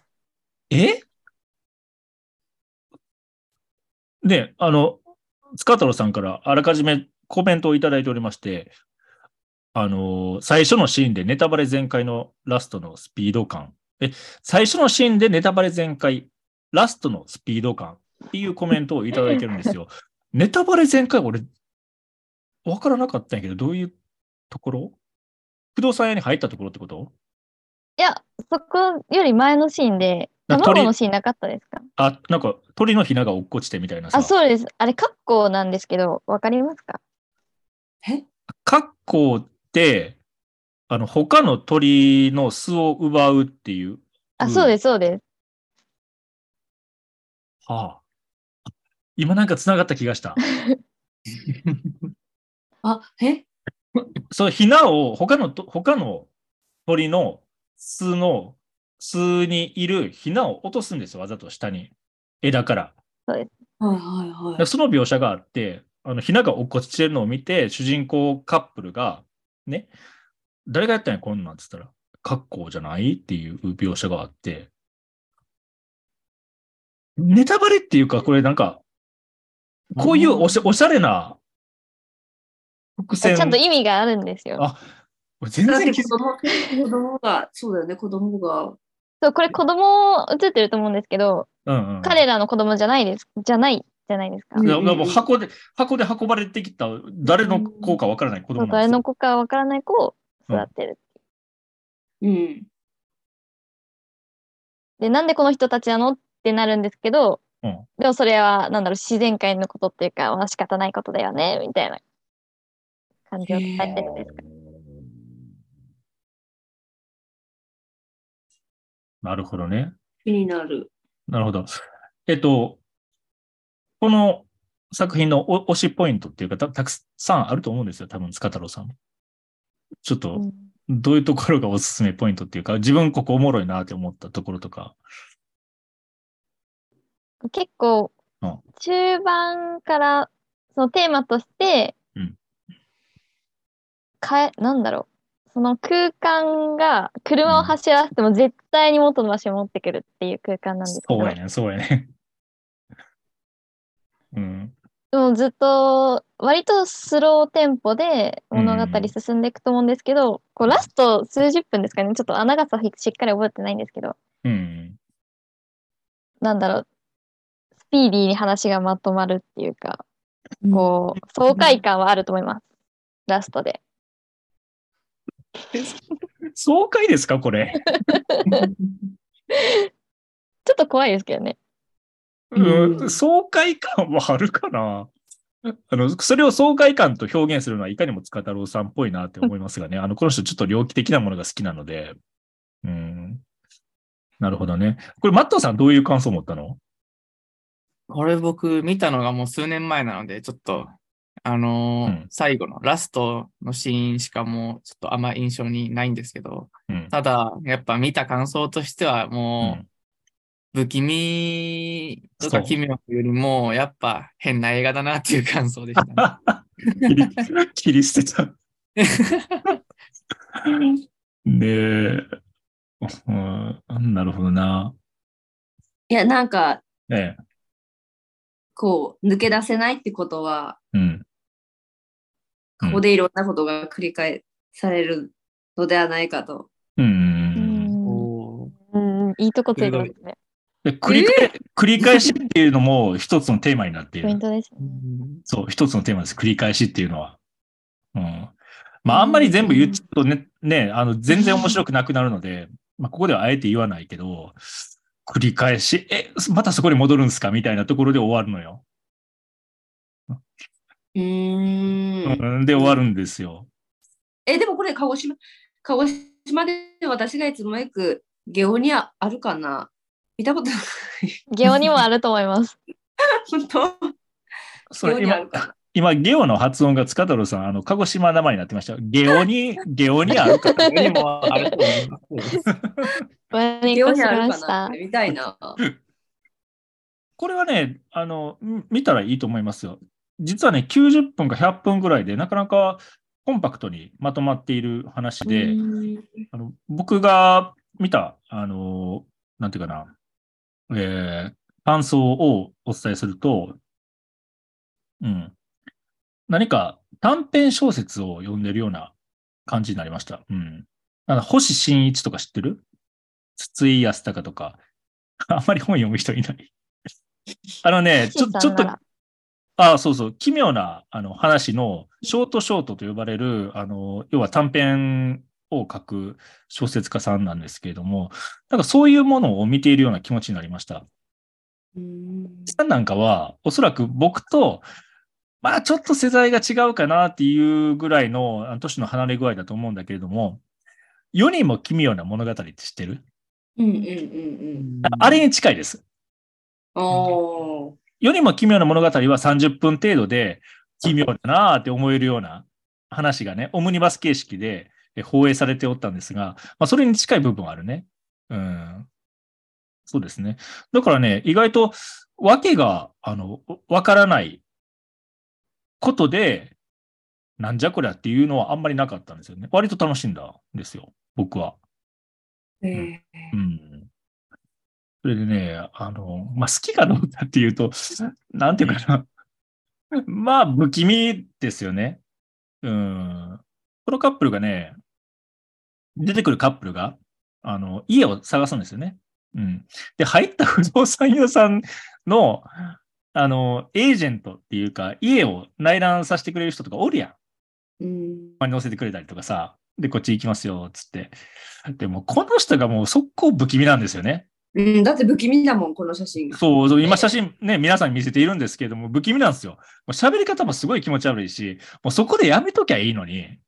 え？で、あの、塚太郎さんからあらかじめコメントをいただいておりまして、あの、最初のシーンでネタバレ全開のラストのスピード感。え、最初のシーンでネタバレ全開、ラストのスピード感っていうコメントをいただいてるんですよ。ネタバレ全開、俺、わからなかったんやけど、どういうところ？不動産屋に入ったところってこと？いや、そこより前のシーンで、な卵のシーンなかったですか？あ、なんか鳥のひなが落っこちてみたいなさ。あ、そうです。あれ、カッコなんですけど、わかりますか？え？カッコって、あの、他の鳥の巣を奪うっていう。あ、うんそうです、そうです。はあ。今なんか繋がった気がした。あ、え？そう、ヒナを他のと、他の鳥の巣の巣にいるヒナを落とすんですよ、わざと下に。枝から。はいはいはい。その描写があって、あの、ヒナが落っこちてるのを見て、主人公カップルが、ね、誰がやったんや、こんなんっつったら、格好じゃない？っていう描写があって、ネタバレっていうか、これなんか、こういうおしゃおしゃれな伏線。ちゃんと意味があるんですよ。あ全然気づ子供、子供が、そうだよね、子供が。そう、これ子供映ってると思うんですけど、うんうん。彼らの子供じゃないです。じゃない、じゃないですか。うんいやもう箱で、箱で運ばれてきた、誰の子かわからない子供誰の子かわからない子を育てる。うん。で、なんでこの人たちなのってなるんですけど、うんでもそれは、なんだろう、自然界のことっていうか、まあ仕方ないことだよね、みたいな感じを伝えてるんですか。なるほどね。気になる。なるほど。えっと、この作品のお推しポイントっていうかた、たくさんあると思うんですよ、多分、塚太郎さんも。ちょっと、うんどういうところがおすすめポイントっていうか、自分ここおもろいなって思ったところとか。結構うん、中盤から、そのテーマとして、うんかえ、なんだろう。その空間が、車を走らせても絶対に元の場所に持ってくるっていう空間なんですけど、そうやね、そうやね。うん。でもずっと、割とスローテンポで物語進んでいくと思うんですけど、こうラスト数十分ですかね、ちょっと穴がさしっかり覚えてないんですけど、うん。なんだろう、スピーディーに話がまとまるっていうか、こう、爽快感はあると思います。ラストで。爽快ですか、これ？ちょっと怖いですけどね。うん、うん爽快感はあるかな。あの、それを爽快感と表現するのはいかにも塚太郎さんっぽいなって思いますがね。あの、この人ちょっと猟奇的なものが好きなので。うん。なるほどね。これ、マットさんどういう感想を持ったの？これ僕見たのがもう数年前なので、ちょっと、あのーうん最後のラストのシーンしかもうちょっとあんま印象にないんですけど、うん。ただ、やっぱ見た感想としてはもう、不気味とか奇妙よりも、やっぱ変な映画だなっていう感想でした、ね。切り捨てた。ねえ。うん、なるほどな。いや、なんか、ええ。こう、抜け出せないってことは、うん。ここでいろんなことが繰り返されるのではないかと。うん。う。うんうん、いいとこついてますね。で繰り返繰り返しっていうのも一つのテーマになっている。ポイントですね。そう、一つのテーマです。繰り返しっていうのは。うん。まあ、あんまり全部言っちゃうとね、ね、あの、全然面白くなくなるので、まあ、ここではあえて言わないけど、繰り返し、え、またそこに戻るんですかみたいなところで終わるのよ。うーん。うん、で終わるんですよ。え、でもこれ、鹿児島、鹿児島で私がいつも行くゲオにああるかな見たことない。ゲオにもあると思います。本当？それ今今、ゲオの発音が塚太郎さん、あの、鹿児島名前になってました。ゲオに、ゲオにあるから。にもあると思います。何ゲオにあるかなな。これはね、あの、ん見たらいいと思いますよ。実はね、90分か100分ぐらいで、なかなかコンパクトにまとまっている話で、うんあの僕が見た、あの、なんていうかな、えー感想をお伝えすると、うん。何か短編小説を読んでるような感じになりました。うん。あの星新一とか知ってる？筒井康隆とか。あんまり本読む人いない。あのね、ちょちょっと、ああ、そうそう、奇妙なあの話のショートショートと呼ばれる、あの、要は短編を書く小説家さんなんですけれども、なんかそういうものを見ているような気持ちになりました。うんさんなんかは、おそらく僕と、まあちょっと世代が違うかなっていうぐらいの年の離れ具合だと思うんだけれども、世にも奇妙な物語って知ってる？うんうんうんああれに近いです。世にも奇妙な物語は30分程度で奇妙だなーって思えるような話がね、オムニバス形式でえ放映されておったんですが、まあ、それに近い部分はあるね。うん。そうですね。だからね、意外と訳が、あの、わからないことで、なんじゃこりゃっていうのはあんまりなかったんですよね。割と楽しんだんですよ、僕は。えーうん。それでね、あの、まあ、好きかどうかっていうと、なんていうかな。まあ、不気味ですよね。うん。このカップルがね、出てくるカップルが、あの、家を探すんですよね。うん。で、入った不動産屋さんの、あの、エージェントっていうか、家を内覧させてくれる人とかおるやん。うん。まに乗せてくれたりとかさ、で、こっち行きますよ、つって。でも、この人がもう速攻不気味なんですよね。うん、だって不気味だもん、この写真。そう、そう今写真ね、皆さんに見せているんですけれども、不気味なんですよ。もう喋り方もすごい気持ち悪いし、もうそこでやめときゃいいのに。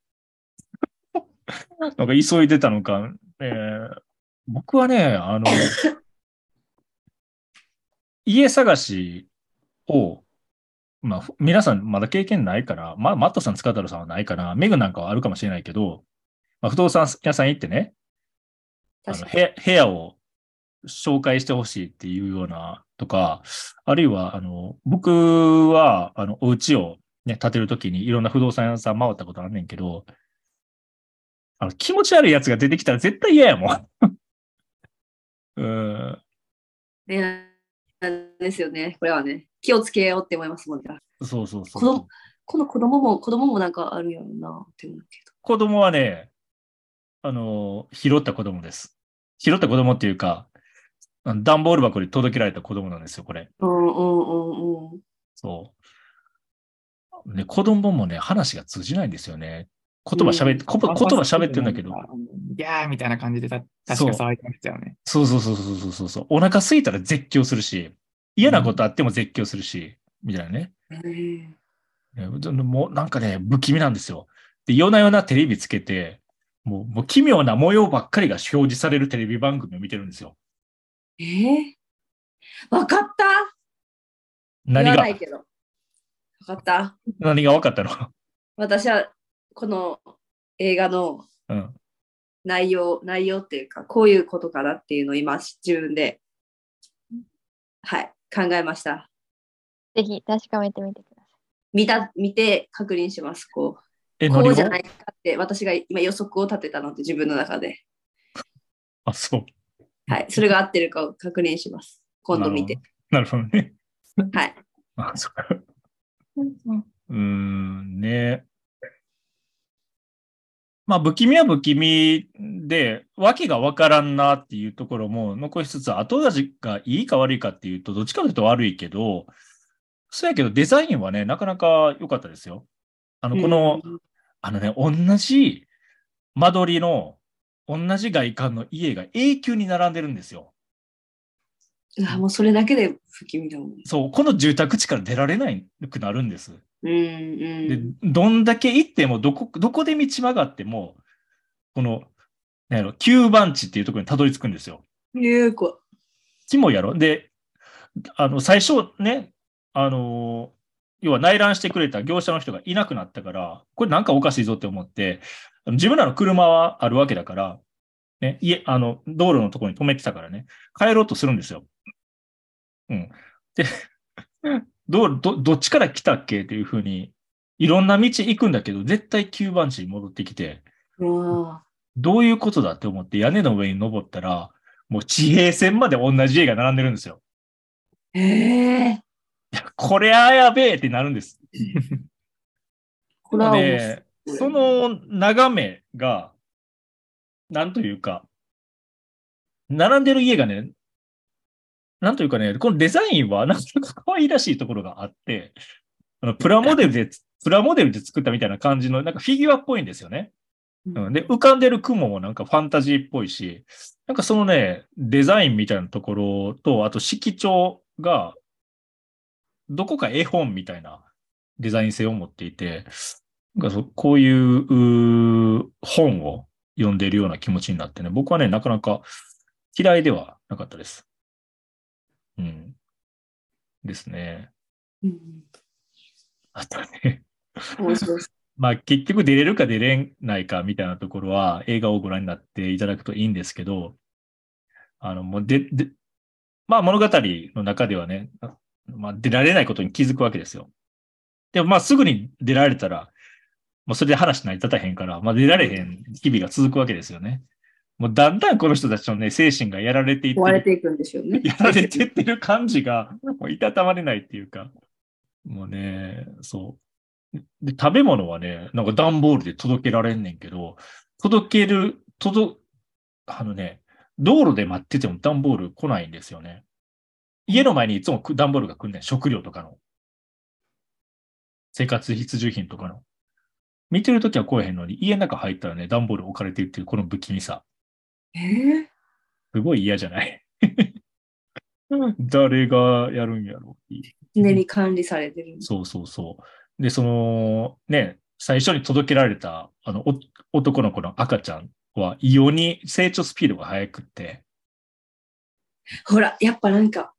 なんか急いでたのか、えー僕はね、あの、家探しを、まあ、ふ皆さんまだ経験ないから、まあ、マットさん、塚太郎さんはないから、メグなんかはあるかもしれないけど、まあ、不動産屋さん行ってね、あの部屋部屋を紹介してほしいっていうようなとか、あるいは、あの、僕は、あの、お家をね、建てるときにいろんな不動産屋さん回ったことあんねんけど、あの、気持ち悪いやつが出てきたら絶対嫌やもん。うん、に。ね、なんですよね、これはね。気をつけようって思いますもんね。そうそうそう子供この子供も、子供もなんかあるやろなって思うけ子供はね、あの、拾った子供です。拾った子供っていうか、段ボール箱に届けられた子供なんですよ、これ。ど。うんうんうんうん。そう。ね、子供もね、話が通じないんですよね。言葉喋って、こ言葉喋ってるんだけど。ギャーみたいな感じでた確そうか騒いでましたよね。そうそうそうそうそうそう。お腹空いたら絶叫するし、嫌なことあっても絶叫するし、みたいなね。もうなんかね、不気味なんですよ。で、夜な夜なテレビつけて、もう、もう奇妙な模様ばっかりが表示されるテレビ番組を見てるんですよ。えー、わかった何が？言わな、いけど。わかった何が分かったの？私はこの映画のうん。内容、内容っていうか、こういうことかなっていうのを今自分で、はい、考えました。ぜひ確かめてみてくださ見た、見て確認します。こえ、う、こ何がうじゃないかって、私が今予測を立てたので自分の中で。あ、そう。はい、それが合ってるかを確認します。今度見て。なるほどね。はい。あ、そっか。い。うーん、ね。まあ、不気味は不気味で、訳がわからんなっていうところも残しつつ、後味がいいか悪いかっていうと、どっちかというと悪いけど、そうやけどデザインはね、なかなか良かったですよ。あの、この、うんあのね、同じ間取りの、同じ外観の家が永久に並んでるんですよ。あもうそれだけで不気味だもん。そう、この住宅地から出られないくなるんです。うんうでん。、どんだけ行っても、どこ、どこで道曲がっても、この、なんやろ、9番地っていうところにたどり着くんですよ。ゆうこ。キモいやろ？で、あの、最初ね、あのー要は内覧してくれた業者の人がいなくなったから、これなんかおかしいぞって思って、自分らの車はあるわけだから、ね、家、あの、道路のところに止めてたからね、帰ろうとするんですよ。うん。で、どう、ど、どっちから来たっけっていうふうに、いろんな道行くんだけど、絶対9番地に戻ってきて、どういうことだって思って屋根の上に登ったら、もう地平線まで同じ家が並んでるんですよ。へえ。これはやべえってなるんです。で、その眺めが、なんというか、並んでる家がね、なんというかね、このデザインはなんとなく可愛いらしいところがあって、あのプラモデルで、プラモデルで作ったみたいな感じの、なんかフィギュアっぽいんですよね。うん、で、浮かんでる雲もなんかファンタジーっぽいし、なんかそのね、デザインみたいなところと、あと色調が、どこか絵本みたいなデザイン性を持っていて、なんかそこういう本を読んでいるような気持ちになってね、僕はね、なかなか嫌いではなかったです。うん。ですね。うん、あとね。まあ結局出れるか出れないかみたいなところは映画をご覧になっていただくといいんですけど、あの、もうで、で、まあ物語の中ではね、まあ出られないことに気づくわけですよ。でもまあすぐに出られたら、もうそれで話成り立たへんから、まあ出られへん日々が続くわけですよね。もうだんだんこの人たちのね、精神がやられていってる壊れていくんでしょうね。やられてってる感じが、もういたたまれないっていうか、もうね、そう。で、食べ物はね、なんか段ボールで届けられんねんけど、届ける、届、あのね、道路で待ってても段ボール来ないんですよね。家の前にいつもく段ボールが来んねん。食料とかの。生活必需品とかの。見てるときは来えへんのに、家の中入ったらね、段ボール置かれてるっていうこの不気味さ。えー、すごい嫌じゃない？誰がやるんやろ？う常に管理されてる。そうそうそう。で、その、ね、最初に届けられた、あの、お男の子の赤ちゃんは異様に成長スピードが速くって、ほら、やっぱなんか、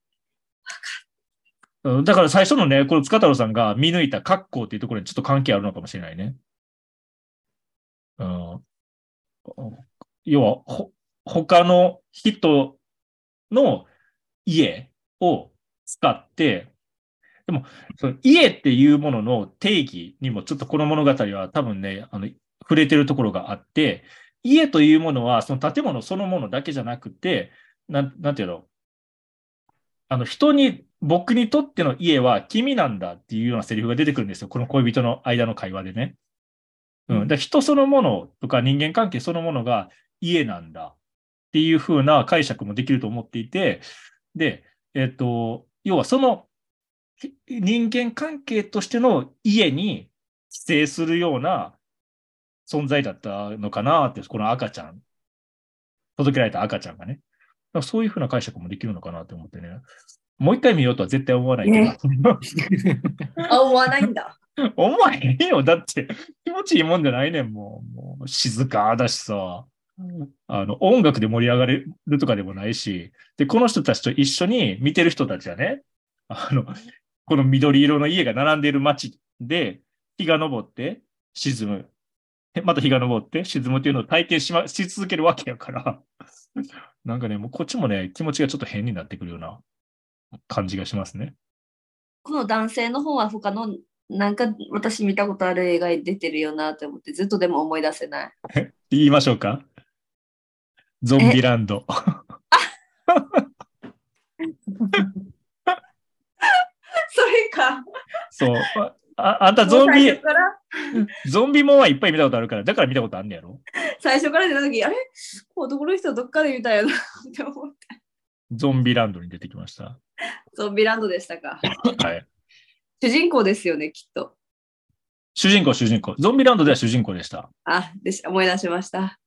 うんだから最初のね、この塚太郎さんが見抜いた格好っていうところにちょっと関係あるのかもしれないね。うん、要は、ほ、他の人の家を使って、でも、その家っていうものの定義にもちょっとこの物語は多分ね、あの、触れてるところがあって、家というものはその建物そのものだけじゃなくて、なん、なんていうの、あの、人に、僕にとっての家は君なんだっていうようなセリフが出てくるんですよ。この恋人の間の会話でね。うん。で人そのものとか人間関係そのものが家なんだっていう風な解釈もできると思っていて、で、えっと、要はそのひ人間関係としての家に寄生するような存在だったのかなって、この赤ちゃん、届けられた赤ちゃんがね。そういう風な解釈もできるのかなと思ってね。もう一回見ようとは絶対思わないけど。あ、思わないんだ。思わへんよ。だって気持ちいいもんじゃないねん、もう。もう静かだしさ。あの、音楽で盛り上がれるとかでもないし。で、この人たちと一緒に見てる人たちはね、あの、この緑色の家が並んでいる街で、日が昇って沈む。でまた日が昇って沈むっていうのを体験し,、ま、し続けるわけやから。なんかね、もうこっちもね、気持ちがちょっと変になってくるような感じがしますね。この男性の方は他の、なんか私見たことある映画に出てるよなって思って、ずっとでも思い出せない。言いましょうか？ゾンビランド。それか。そう。ああんたゾンビゾンビもんはいっぱい見たことあるから、だから見たことあんねやろ？最初から出た時、あれ？男の人どっかで見たよなって思って。ゾンビランドに出てきました。ゾンビランドでしたか。はい。主人公ですよね、きっと。主人公、主人公。ゾンビランドでは主人公でした。あ、でし思い出しました。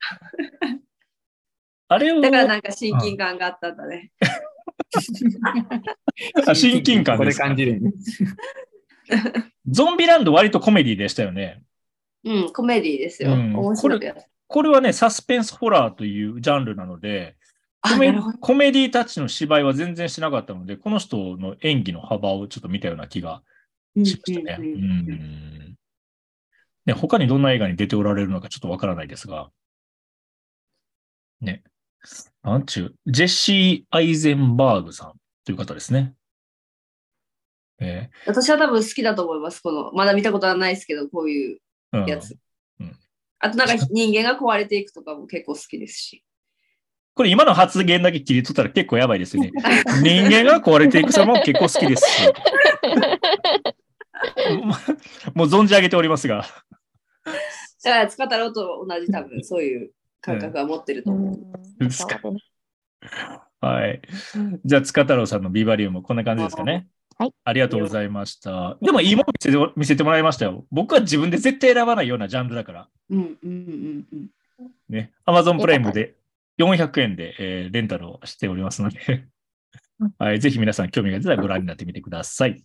あれを、だからなんか親近感があったんだね。あ親近感これですか？感じる。ゾンビランド割とコメディでしたよね。うん、コメディですよ。うん面白いやつ。これはね、サスペンスホラーというジャンルなので、あ、コメ。コメディタッチの芝居は全然しなかったので、この人の演技の幅をちょっと見たような気がうんしましたね。うんね他にどんな映画に出ておられるのかちょっとわからないですが。ね。なんちゅう、ジェシー・アイゼンバーグさんという方ですね。え私は多分好きだと思います。この、まだ見たことはないですけど、こういうーうんやつ。うんあとなんか人間が壊れていくとかも結構好きですし。これ今の発言だけ切り取ったら結構やばいですよね。人間が壊れていく様も結構好きですし。も うもう存じ上げておりますが。だから塚太郎と同じ多分そういう感覚は持ってると思う。ですか はい。じゃあ、塚太郎さんのビバリウム、こんな感じですかね。はい。ありがとうございました。でも、いいもの見せて見せてもらいましたよ。僕は自分で絶対選ばないようなジャンルだから。うんうんうんうん。ね。Amazon プライムで400円で、えーレンタルをしておりますので、はい。ぜひ皆さん興味が出たらご覧になってみてください。